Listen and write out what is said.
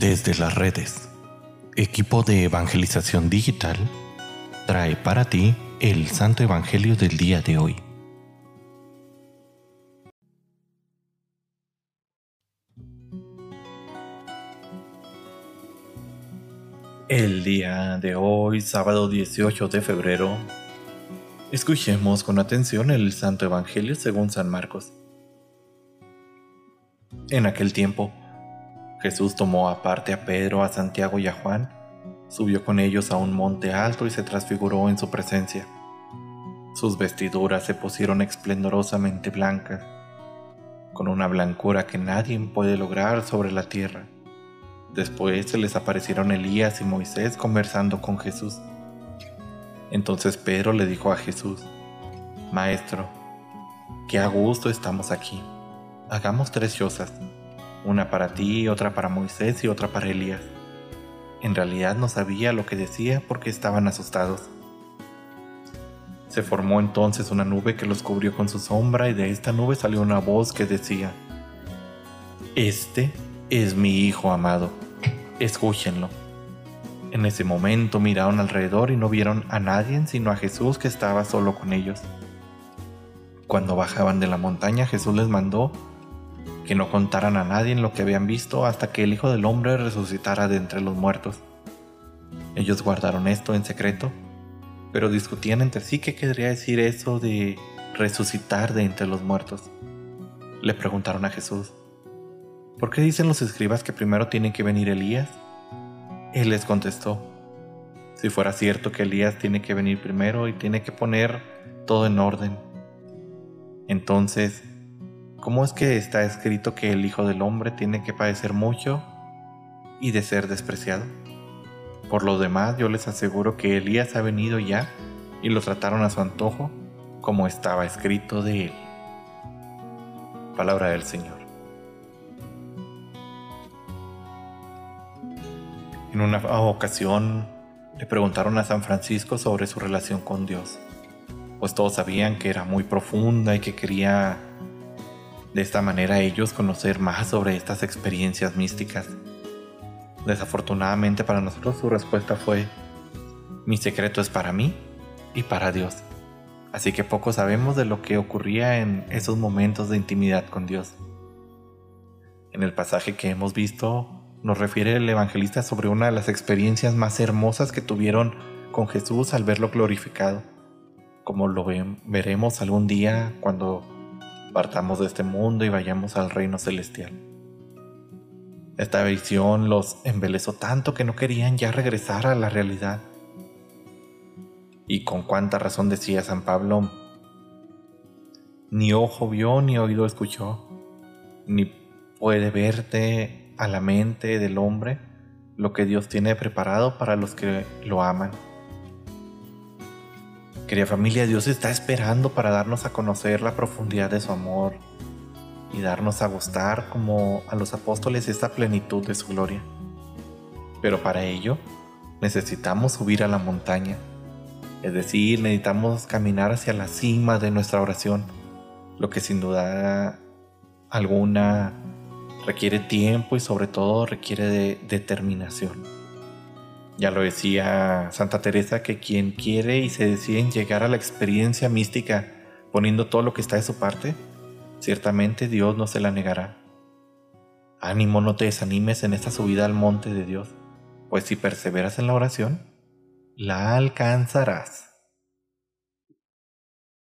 Desde las redes, equipo de evangelización digital trae para ti el Santo Evangelio del día de hoy. El día de hoy, sábado 18 de febrero, escuchemos con atención el Santo Evangelio según San Marcos. En aquel tiempo, Jesús tomó aparte a Pedro, a Santiago y a Juan, subió con ellos a un monte alto y se transfiguró en su presencia. Sus vestiduras se pusieron esplendorosamente blancas, con una blancura que nadie puede lograr sobre la tierra. Después se les aparecieron Elías y Moisés conversando con Jesús. Entonces Pedro le dijo a Jesús, Maestro, qué a gusto estamos aquí. Hagamos tres chozas, una para ti, otra para Moisés y otra para Elías. En realidad no sabía lo que decía porque estaban asustados. Se formó entonces una nube que los cubrió con su sombra y de esta nube salió una voz que decía, Este es mi Hijo amado, escúchenlo. En ese momento miraron alrededor y no vieron a nadie sino a Jesús que estaba solo con ellos. Cuando bajaban de la montaña Jesús les mandó que no contaran a nadie lo que habían visto hasta que el Hijo del Hombre resucitara de entre los muertos. Ellos guardaron esto en secreto, pero discutían entre sí qué querría decir eso de resucitar de entre los muertos. Le preguntaron a Jesús, ¿Por qué dicen los escribas que primero tiene que venir Elías? Él les contestó, si fuera cierto que Elías tiene que venir primero y tiene que poner todo en orden, entonces, ¿cómo es que está escrito que el Hijo del Hombre tiene que padecer mucho y de ser despreciado? Por lo demás, yo les aseguro que Elías ha venido ya y lo trataron a su antojo, como estaba escrito de él. Palabra del Señor. En una ocasión le preguntaron a San Francisco sobre su relación con Dios, pues todos sabían que era muy profunda y que quería de esta manera ellos conocer más sobre estas experiencias místicas. Desafortunadamente para nosotros su respuesta fue, mi secreto es para mí y para Dios. Así que poco sabemos de lo que ocurría en esos momentos de intimidad con Dios. En el pasaje que hemos visto, nos refiere el evangelista sobre una de las experiencias más hermosas que tuvieron con Jesús al verlo glorificado, como lo veremos algún día cuando partamos de este mundo y vayamos al reino celestial. Esta visión los embelezó tanto que no querían ya regresar a la realidad. Y con cuánta razón decía San Pablo, ni ojo vio, ni oído escuchó, ni puede verte a la mente del hombre lo que Dios tiene preparado para los que lo aman. Querida familia, Dios está esperando para darnos a conocer la profundidad de su amor y darnos a gustar como a los apóstoles esta plenitud de su gloria. Pero para ello necesitamos subir a la montaña, es decir, necesitamos caminar hacia la cima de nuestra oración, lo que sin duda alguna requiere tiempo y sobre todo requiere de determinación. Ya lo decía Santa Teresa que quien quiere y se decide en llegar a la experiencia mística poniendo todo lo que está de su parte, ciertamente Dios no se la negará. Ánimo, no te desanimes en esta subida al monte de Dios, pues si perseveras en la oración, la alcanzarás.